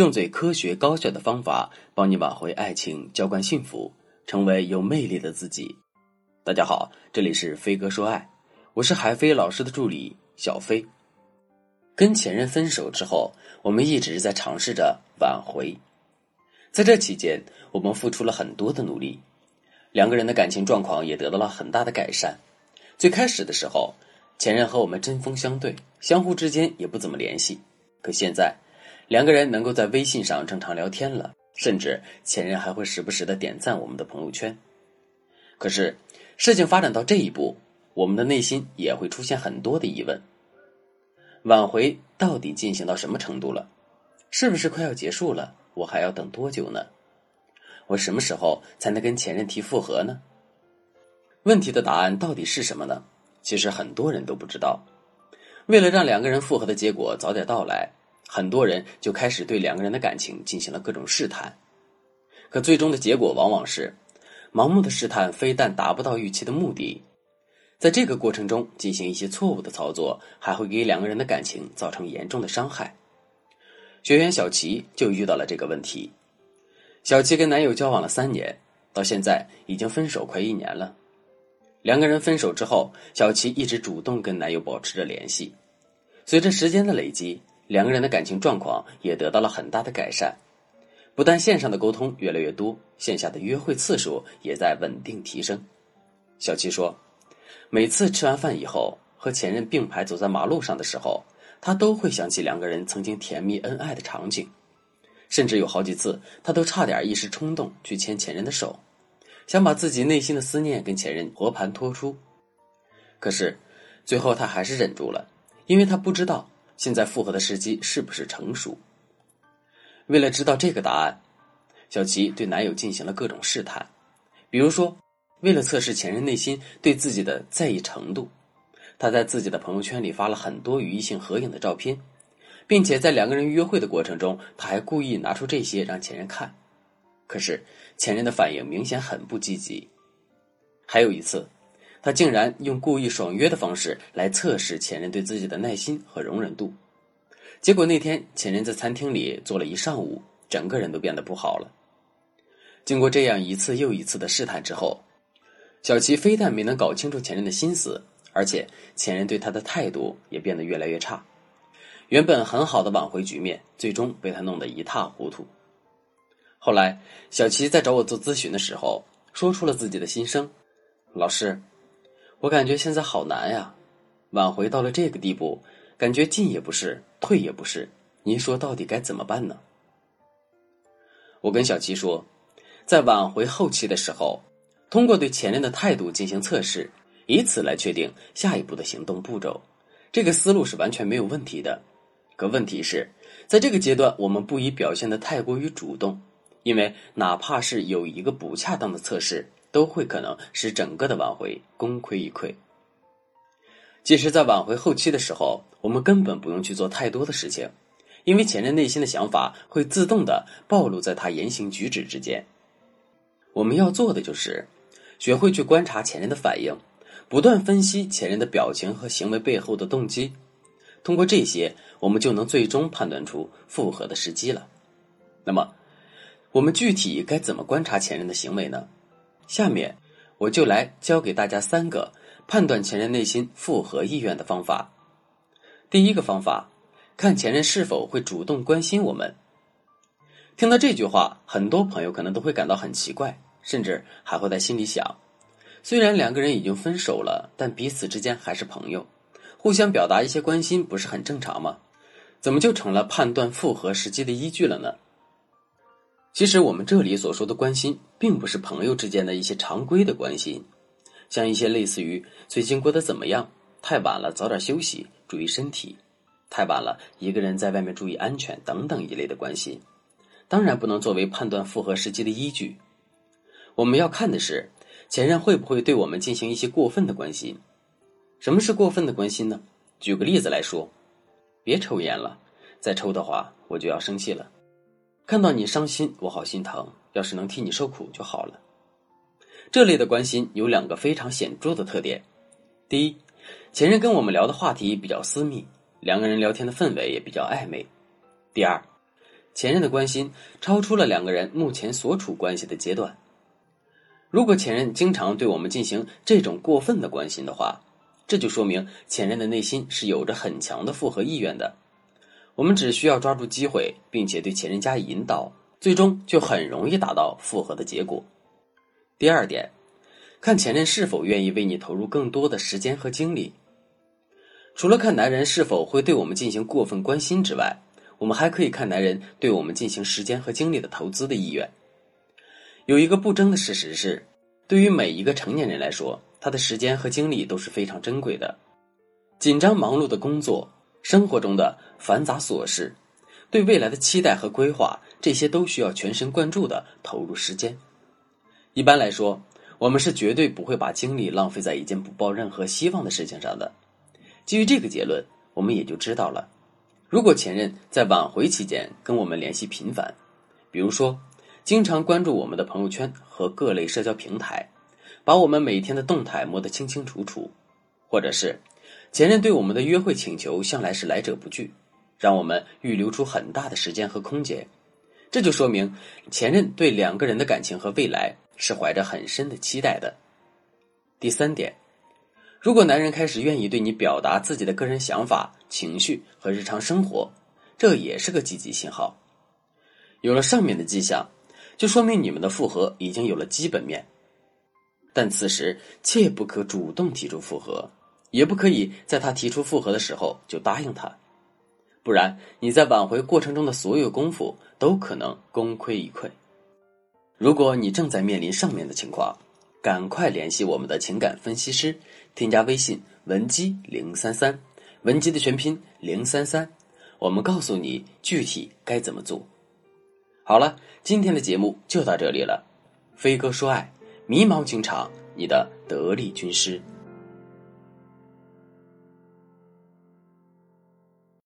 用最科学高效的方法帮你挽回爱情，浇灌幸福，成为有魅力的自己。大家好，这里是飞哥说爱，我是海飞老师的助理小飞。跟前任分手之后，我们一直在尝试着挽回，在这期间，我们付出了很多的努力，两个人的感情状况也得到了很大的改善。最开始的时候，前任和我们针锋相对，相互之间也不怎么联系，可现在。两个人能够在微信上正常聊天了，甚至前任还会时不时的点赞我们的朋友圈。可是，事情发展到这一步，我们的内心也会出现很多的疑问：挽回到底进行到什么程度了？是不是快要结束了？我还要等多久呢？我什么时候才能跟前任提复合呢？问题的答案到底是什么呢？其实很多人都不知道。为了让两个人复合的结果早点到来。很多人就开始对两个人的感情进行了各种试探，可最终的结果往往是，盲目的试探非但达不到预期的目的，在这个过程中进行一些错误的操作，还会给两个人的感情造成严重的伤害。学员小齐就遇到了这个问题。小齐跟男友交往了三年，到现在已经分手快一年了。两个人分手之后，小齐一直主动跟男友保持着联系，随着时间的累积。两个人的感情状况也得到了很大的改善，不但线上的沟通越来越多，线下的约会次数也在稳定提升。小七说，每次吃完饭以后和前任并排走在马路上的时候，他都会想起两个人曾经甜蜜恩爱的场景，甚至有好几次他都差点一时冲动去牵前任的手，想把自己内心的思念跟前任和盘托出。可是最后他还是忍住了，因为他不知道。现在复合的时机是不是成熟？为了知道这个答案，小齐对男友进行了各种试探，比如说，为了测试前任内心对自己的在意程度，他在自己的朋友圈里发了很多与异性合影的照片，并且在两个人约会的过程中，他还故意拿出这些让前任看。可是前任的反应明显很不积极。还有一次。他竟然用故意爽约的方式来测试前任对自己的耐心和容忍度，结果那天前任在餐厅里坐了一上午，整个人都变得不好了。经过这样一次又一次的试探之后，小齐非但没能搞清楚前任的心思，而且前任对他的态度也变得越来越差。原本很好的挽回局面，最终被他弄得一塌糊涂。后来，小齐在找我做咨询的时候，说出了自己的心声：“老师。”我感觉现在好难呀，挽回到了这个地步，感觉进也不是，退也不是，您说到底该怎么办呢？我跟小七说，在挽回后期的时候，通过对前任的态度进行测试，以此来确定下一步的行动步骤，这个思路是完全没有问题的。可问题是，在这个阶段，我们不宜表现的太过于主动，因为哪怕是有一个不恰当的测试。都会可能使整个的挽回功亏一篑。即使在挽回后期的时候，我们根本不用去做太多的事情，因为前任内心的想法会自动的暴露在他言行举止之间。我们要做的就是学会去观察前任的反应，不断分析前任的表情和行为背后的动机。通过这些，我们就能最终判断出复合的时机了。那么，我们具体该怎么观察前任的行为呢？下面我就来教给大家三个判断前任内心复合意愿的方法。第一个方法，看前任是否会主动关心我们。听到这句话，很多朋友可能都会感到很奇怪，甚至还会在心里想：虽然两个人已经分手了，但彼此之间还是朋友，互相表达一些关心不是很正常吗？怎么就成了判断复合时机的依据了呢？其实我们这里所说的关心，并不是朋友之间的一些常规的关心，像一些类似于最近过得怎么样，太晚了早点休息，注意身体，太晚了一个人在外面注意安全等等一类的关心，当然不能作为判断复合时机的依据。我们要看的是前任会不会对我们进行一些过分的关心。什么是过分的关心呢？举个例子来说，别抽烟了，再抽的话我就要生气了。看到你伤心，我好心疼。要是能替你受苦就好了。这类的关心有两个非常显著的特点：第一，前任跟我们聊的话题比较私密，两个人聊天的氛围也比较暧昧；第二，前任的关心超出了两个人目前所处关系的阶段。如果前任经常对我们进行这种过分的关心的话，这就说明前任的内心是有着很强的复合意愿的。我们只需要抓住机会，并且对前任加以引导，最终就很容易达到复合的结果。第二点，看前任是否愿意为你投入更多的时间和精力。除了看男人是否会对我们进行过分关心之外，我们还可以看男人对我们进行时间和精力的投资的意愿。有一个不争的事实是，对于每一个成年人来说，他的时间和精力都是非常珍贵的。紧张忙碌的工作，生活中的繁杂琐事，对未来的期待和规划，这些都需要全神贯注的投入时间。一般来说，我们是绝对不会把精力浪费在一件不抱任何希望的事情上的。基于这个结论，我们也就知道了，如果前任在挽回期间跟我们联系频繁，比如说。经常关注我们的朋友圈和各类社交平台，把我们每天的动态摸得清清楚楚；或者是前任对我们的约会请求向来是来者不拒，让我们预留出很大的时间和空间，这就说明前任对两个人的感情和未来是怀着很深的期待的。第三点，如果男人开始愿意对你表达自己的个人想法、情绪和日常生活，这也是个积极信号。有了上面的迹象。就说明你们的复合已经有了基本面，但此时切不可主动提出复合，也不可以在他提出复合的时候就答应他，不然你在挽回过程中的所有功夫都可能功亏一篑。如果你正在面临上面的情况，赶快联系我们的情感分析师，添加微信文姬零三三，文姬的全拼零三三，我们告诉你具体该怎么做。好了，今天的节目就到这里了。飞哥说爱，迷茫情场，你的得力军师。